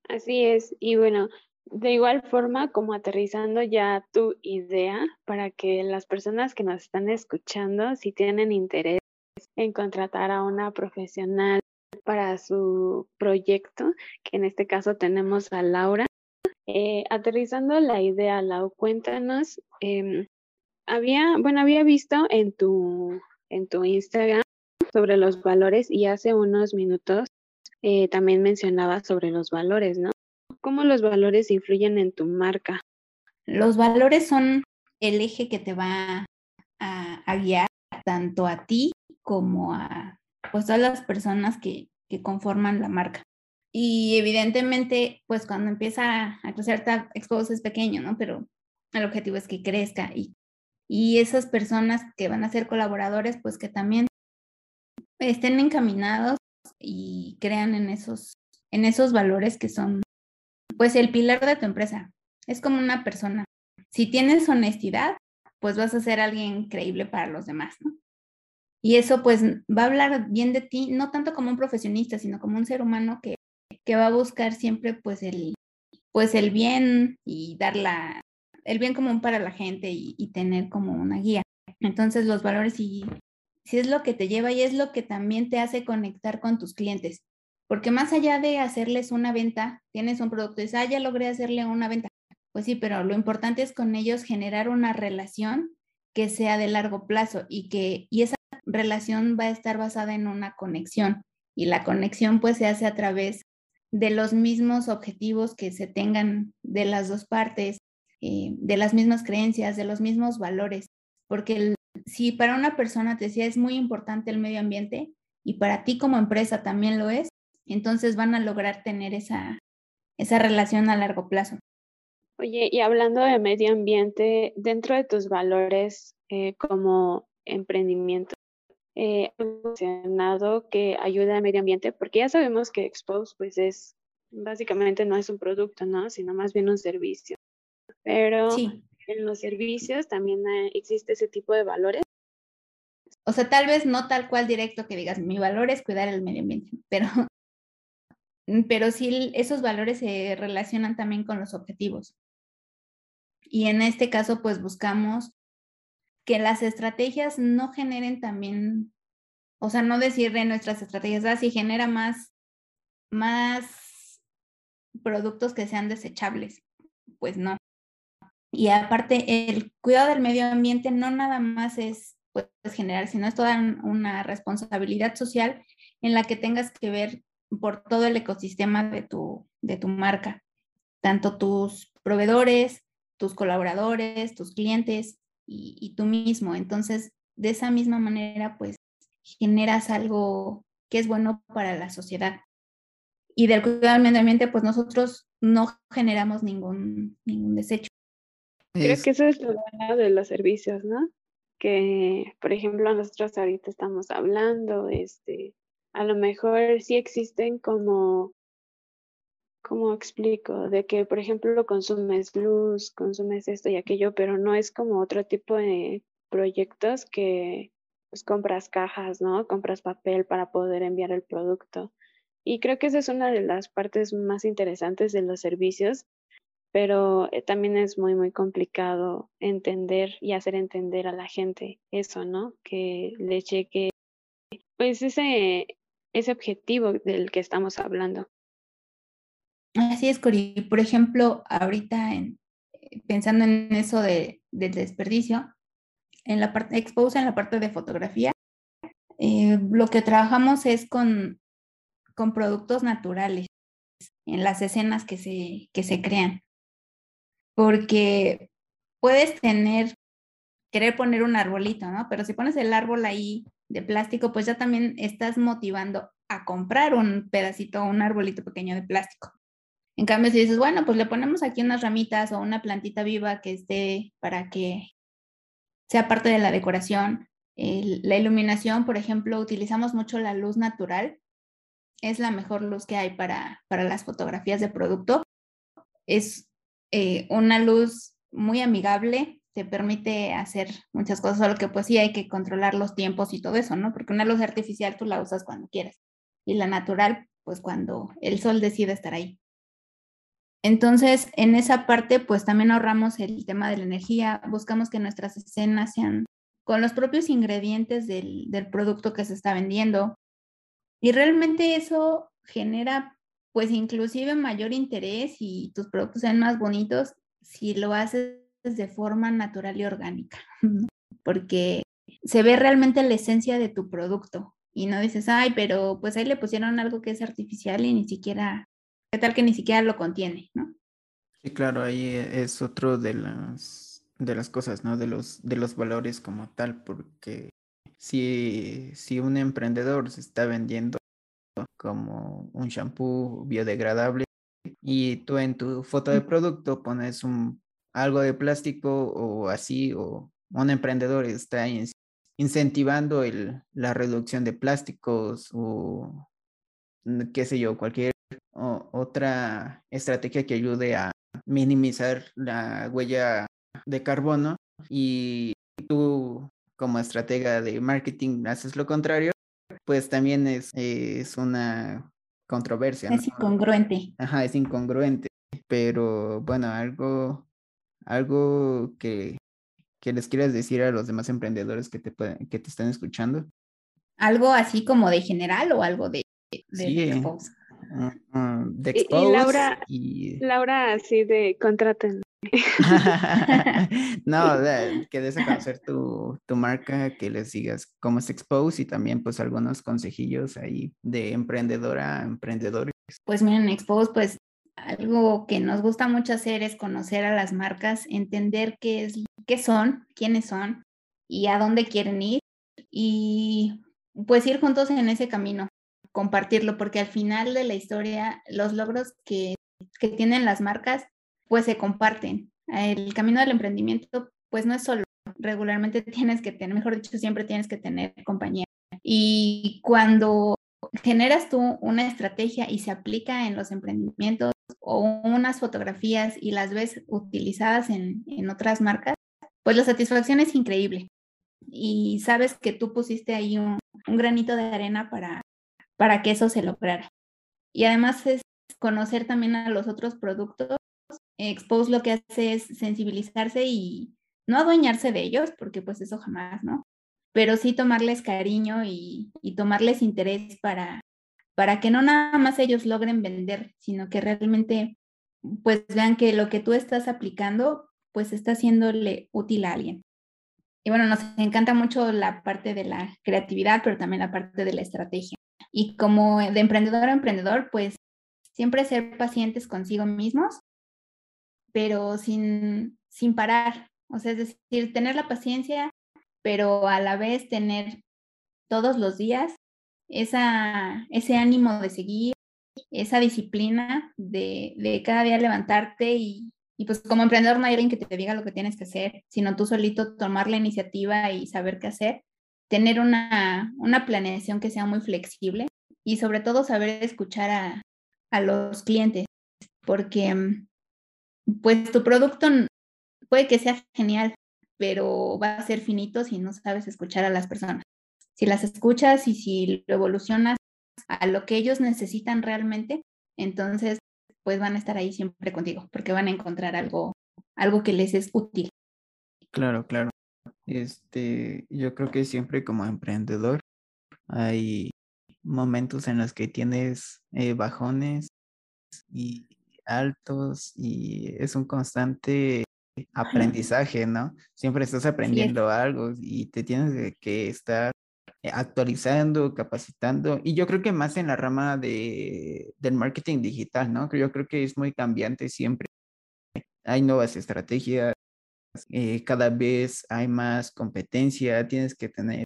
S2: Así es, y bueno, de igual forma, como aterrizando ya tu idea para que las personas que nos están escuchando, si tienen interés en contratar a una profesional para su proyecto, que en este caso tenemos a Laura, eh, aterrizando la idea, Lau, cuéntanos, em, había, bueno, había visto en tu, en tu Instagram sobre los valores y hace unos minutos eh, también mencionaba sobre los valores, ¿no? ¿Cómo los valores influyen en tu marca?
S3: Los valores son el eje que te va a, guiar tanto a ti como a pues, todas las personas que conforman la marca. Y evidentemente, pues cuando empieza a crecer, Expose es pequeño, ¿no? Pero el objetivo es que crezca y, y esas personas que van a ser colaboradores, pues que también estén encaminados y crean en esos, en esos valores que son, pues, el pilar de tu empresa. Es como una persona. Si tienes honestidad, pues vas a ser alguien creíble para los demás, ¿no? Y eso pues va a hablar bien de ti, no tanto como un profesionista, sino como un ser humano que que va a buscar siempre pues el, pues el bien y dar la, el bien común para la gente y, tener como una guía. Entonces los valores si es lo que te lleva y es lo que también te hace conectar con tus clientes. Porque más allá de hacerles una venta, tienes un producto y dices, ah, ya logré hacerle una venta. Pues sí, pero lo importante es con ellos generar una relación que sea de largo plazo y que y esa relación va a estar basada en una conexión y la conexión pues se hace a través de los mismos objetivos que se tengan de las dos partes, eh, de las mismas creencias, de los mismos valores, porque si para una persona te decía es muy importante el medio ambiente y para ti como empresa también lo es, entonces van a lograr tener esa, esa relación a largo plazo.
S2: Oye, y hablando de medio ambiente, dentro de tus valores eh, como emprendimiento, eh, mencionado que ayuda al medio ambiente, porque ya sabemos que Expose pues es básicamente no es un producto, ¿no? Sino más bien un servicio. Pero en los servicios también existe ese tipo de valores.
S3: O sea, tal vez no tal cual directo que digas, mi valor es cuidar el medio ambiente, pero, pero sí esos valores se relacionan también con los objetivos. Y en este caso, pues buscamos que las estrategias no generen también, o sea, no decir de nuestras estrategias, ah, si genera más, más productos que sean desechables, pues no. Y aparte, el cuidado del medio ambiente no nada más es pues, generar, sino es toda una responsabilidad social en la que tengas que ver por todo el ecosistema de tu, de tu marca, tanto tus proveedores, tus colaboradores, tus clientes, y, tú mismo. Entonces, de esa misma manera, pues generas algo que es bueno para la sociedad. Y del cuidado del medio ambiente, pues nosotros no generamos ningún, ningún desecho.
S2: Creo que eso es lo bueno de los servicios, ¿no? Que, por ejemplo, nosotros ahorita estamos hablando, este, a lo mejor sí existen como, ¿cómo explico? De que, por ejemplo, consumes luz, consumes esto y aquello, pero no es como otro tipo de proyectos que pues compras cajas, ¿no? Compras papel para poder enviar el producto. Y creo que esa es una de las partes más interesantes de los servicios, pero eh, también es muy, muy complicado entender y hacer entender a la gente eso, ¿no? Que le cheque, pues ese, ese objetivo del que estamos hablando.
S3: Así es, Cori. Por ejemplo, ahorita eh, pensando en eso de, del desperdicio, en la parte exposa, en la parte de fotografía, eh, lo que trabajamos es con, con productos naturales en las escenas que se, que se crean. Porque puedes tener, querer poner un arbolito, ¿no? Pero si pones el árbol ahí de plástico, pues ya también estás motivando a comprar un pedacito un arbolito pequeño de plástico. En cambio, si dices, bueno, pues le ponemos aquí unas ramitas o una plantita viva que esté para que sea parte de la decoración. la iluminación, por ejemplo, utilizamos mucho la luz natural. Es la mejor luz que hay para, para las fotografías de producto. Es eh, una luz muy amigable, te permite hacer muchas cosas, solo que pues sí hay que controlar los tiempos y todo eso, ¿no? Porque una luz artificial tú la usas cuando quieras y la natural, pues cuando el sol decide estar ahí. Entonces, en esa parte, pues también ahorramos el tema de la energía, buscamos que nuestras escenas sean con los propios ingredientes del, producto que se está vendiendo. Y realmente eso genera, pues inclusive mayor interés y tus productos sean más bonitos si lo haces de forma natural y orgánica, porque se ve realmente la esencia de tu producto y no dices, ay, pero pues ahí le pusieron algo que es artificial y ni siquiera ¿Qué tal que ni siquiera lo contiene, no?
S1: Sí, claro, ahí es otro de las de las cosas, ¿no? De los de los valores como tal, porque si, si un emprendedor se está vendiendo como un shampoo biodegradable y tú en tu foto de producto pones un algo de plástico o así, o un emprendedor está incentivando el, la reducción de plásticos o qué sé yo, cualquier otra estrategia que ayude a minimizar la huella de carbono y tú como estratega de marketing haces lo contrario, pues también es, es una controversia.
S3: Es incongruente.
S1: Ajá, es incongruente. Pero bueno, algo, algo que, que les quieras decir a los demás emprendedores que te, que te están escuchando.
S3: ¿Algo así como de general o algo de, de
S1: sí, de
S2: y, Laura, Laura, así de contraten.
S1: no, que des a conocer tu, tu, marca, que les digas cómo es Expose y también pues algunos consejillos ahí de emprendedora a emprendedores.
S3: Pues miren, Expose, pues algo que nos gusta mucho hacer es conocer a las marcas, entender qué, es, qué son, quiénes son y a dónde quieren ir y pues ir juntos en ese camino compartirlo, porque al final de la historia los logros que, que tienen las marcas pues se comparten. El camino del emprendimiento pues no es solo, regularmente tienes que tener, mejor dicho, siempre tienes que tener compañía. Y cuando generas tú una estrategia y se aplica en los emprendimientos o unas fotografías y las ves utilizadas en, en otras marcas, pues la satisfacción es increíble. Y sabes que tú pusiste ahí un, un granito de arena para, para que eso se lograra. Y además es conocer también a los otros productos. Expose lo que hace es sensibilizarse y no adueñarse de ellos, porque pues eso jamás, ¿no? Pero sí tomarles cariño y, tomarles interés para, para que no nada más ellos logren vender, sino que realmente pues vean que lo que tú estás aplicando pues está haciéndole útil a alguien. Y bueno, nos encanta mucho la parte de la creatividad, pero también la parte de la estrategia. Y como de emprendedor a emprendedor, pues siempre ser pacientes consigo mismos, pero sin, sin parar. O sea, es decir, tener la paciencia, pero a la vez tener todos los días esa, ese ánimo de seguir, esa disciplina de, de cada día levantarte y, Y pues como emprendedor no hay alguien que te diga lo que tienes que hacer, sino tú solito tomar la iniciativa y saber qué hacer, tener una, una planeación que sea muy flexible y sobre todo saber escuchar a, a los clientes, porque mm, pues tu producto puede que sea genial, pero va a ser finito si no sabes escuchar a las personas. Si las escuchas y si lo evolucionas a lo que ellos necesitan realmente, entonces pues van a estar ahí siempre contigo, porque van a encontrar algo, algo que les es útil.
S1: Claro, claro. Este, yo creo que siempre como emprendedor hay momentos en los que tienes eh, bajones y altos y es un constante aprendizaje, ¿no? Siempre estás aprendiendo algo y te tienes que estar eh, actualizando, capacitando y yo creo que más en la rama de, del marketing digital, ¿no? Yo creo que es muy cambiante siempre. Hay nuevas estrategias, eh, cada vez hay más competencia, tienes que tener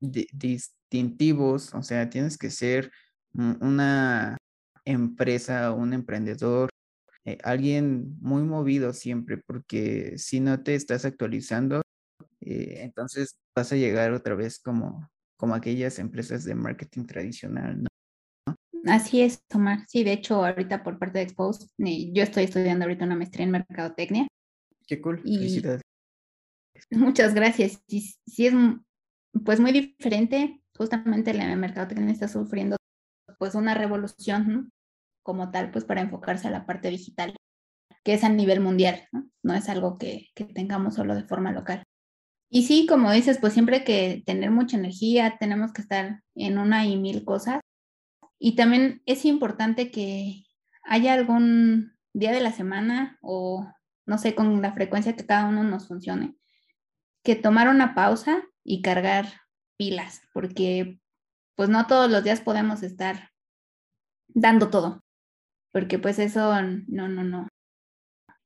S1: distintivos, o sea, tienes que ser una empresa, un emprendedor, eh, alguien muy movido siempre, porque si no te estás actualizando, eh, entonces vas a llegar otra vez como, como aquellas empresas de marketing tradicional, ¿no?
S3: Así es, Tomar. Sí, de hecho, ahorita por parte de Expose, yo estoy estudiando ahorita una maestría en mercadotecnia.
S1: Qué cool, felicidades.
S3: Muchas gracias. Sí, sí es pues muy diferente. Justamente la mercadotecnia está sufriendo pues una revolución como tal, pues para enfocarse a la parte digital, que es a nivel mundial, ¿no? No es algo que, que tengamos solo de forma local. Y sí, como dices, pues siempre hay que tener mucha energía, tenemos que estar en una y mil cosas. Y también es importante que haya algún día de la semana o no sé, con la frecuencia que cada uno nos funcione, que tomar una pausa y cargar pilas, porque pues no todos los días podemos estar dando todo, porque pues eso no, no, no,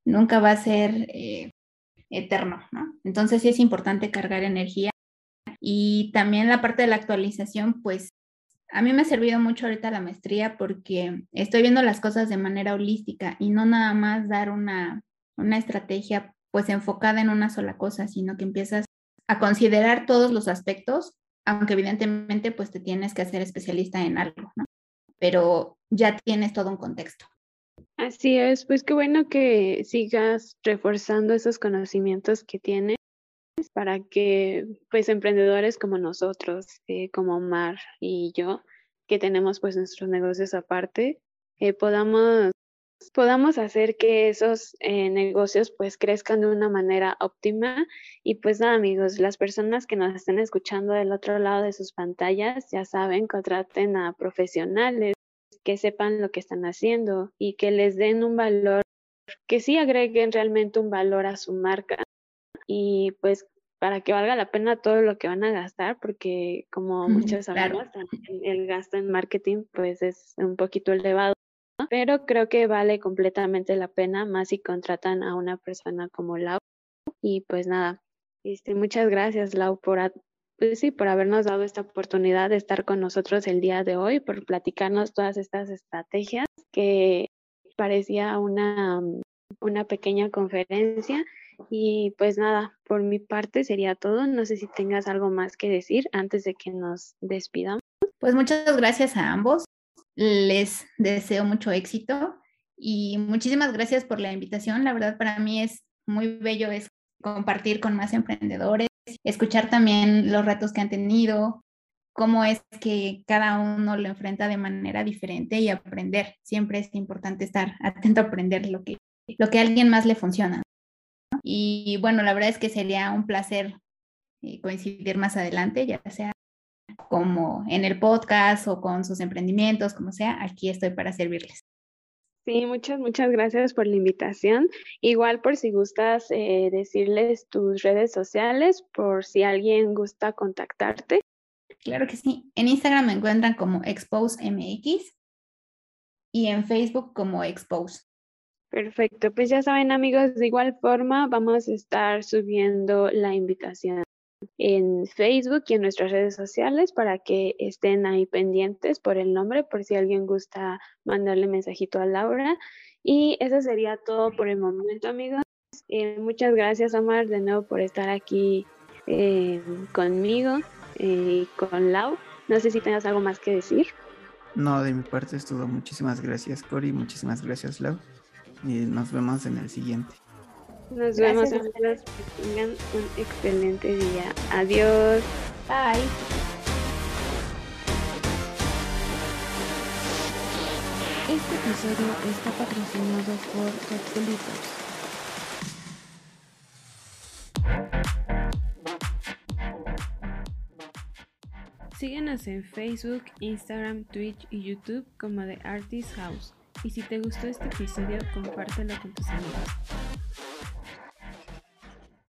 S3: nunca va a ser eh, eterno, ¿no? Entonces sí es importante cargar energía y también la parte de la actualización, pues a mí me ha servido mucho ahorita la maestría porque estoy viendo las cosas de manera holística y no nada más dar una, una estrategia pues enfocada en una sola cosa, sino que empiezas a considerar todos los aspectos, aunque evidentemente pues te tienes que hacer especialista en algo, ¿no? Pero ya tienes todo un contexto.
S2: Así es, pues qué bueno que sigas reforzando esos conocimientos que tienes para que pues emprendedores como nosotros, eh, como Mar y yo, que tenemos pues nuestros negocios aparte, eh, podamos podamos hacer que esos eh, negocios pues crezcan de una manera óptima. Y pues nada, amigos, las personas que nos estén escuchando del otro lado de sus pantallas, ya saben, contraten a profesionales que sepan lo que están haciendo y que les den un valor, que sí agreguen realmente un valor a su marca. Y pues para que valga la pena todo lo que van a gastar, porque como muchos sabemos, el gasto en marketing pues es un poquito elevado pero creo que vale completamente la pena más si contratan a una persona como Lau. Y pues nada, este, muchas gracias Lau por, pues sí, por habernos dado esta oportunidad de estar con nosotros el día de hoy, por platicarnos todas estas estrategias que parecía una, una pequeña conferencia. Y pues nada, por mi parte sería todo. No sé si tengas algo más que decir antes de que nos despidamos.
S3: Pues muchas gracias a ambos. Les deseo mucho éxito y muchísimas gracias por la invitación. La verdad para mí es muy bello es compartir con más emprendedores, escuchar también los retos que han tenido, cómo es que cada uno lo enfrenta de manera diferente y aprender. Siempre es importante estar atento a aprender lo que, lo que a alguien más le funciona. Y bueno, la verdad es que sería un placer eh, coincidir más adelante, ya sea como en el podcast o con sus emprendimientos, como sea, aquí estoy para servirles.
S2: Sí, muchas, muchas gracias por la invitación. Igual por si gustas eh, decirles tus redes sociales, por si alguien gusta contactarte.
S3: Claro que sí. En Instagram me encuentran como ExposeMX y en Facebook como Expose.
S2: Perfecto, pues ya saben amigos, de igual forma vamos a estar subiendo la invitación en Facebook y en nuestras redes sociales para que estén ahí pendientes por el nombre, por si alguien gusta mandarle mensajito a Laura. Y eso sería todo por el momento, amigos. Eh, muchas gracias, Omar, de nuevo por estar aquí eh, conmigo y con Lau. No sé si tengas algo más que decir.
S1: No, de mi parte es todo. Muchísimas gracias, Cori. Muchísimas gracias, Lau. Y nos vemos en el siguiente.
S2: Nos vemos, amigos. Que tengan un excelente día. Adiós.
S3: Bye.
S4: Este episodio está patrocinado por Cocolitos. Síguenos en Facebook, Instagram, Twitch y YouTube como The Artist House. Y si te gustó este episodio, compártelo con tus amigos.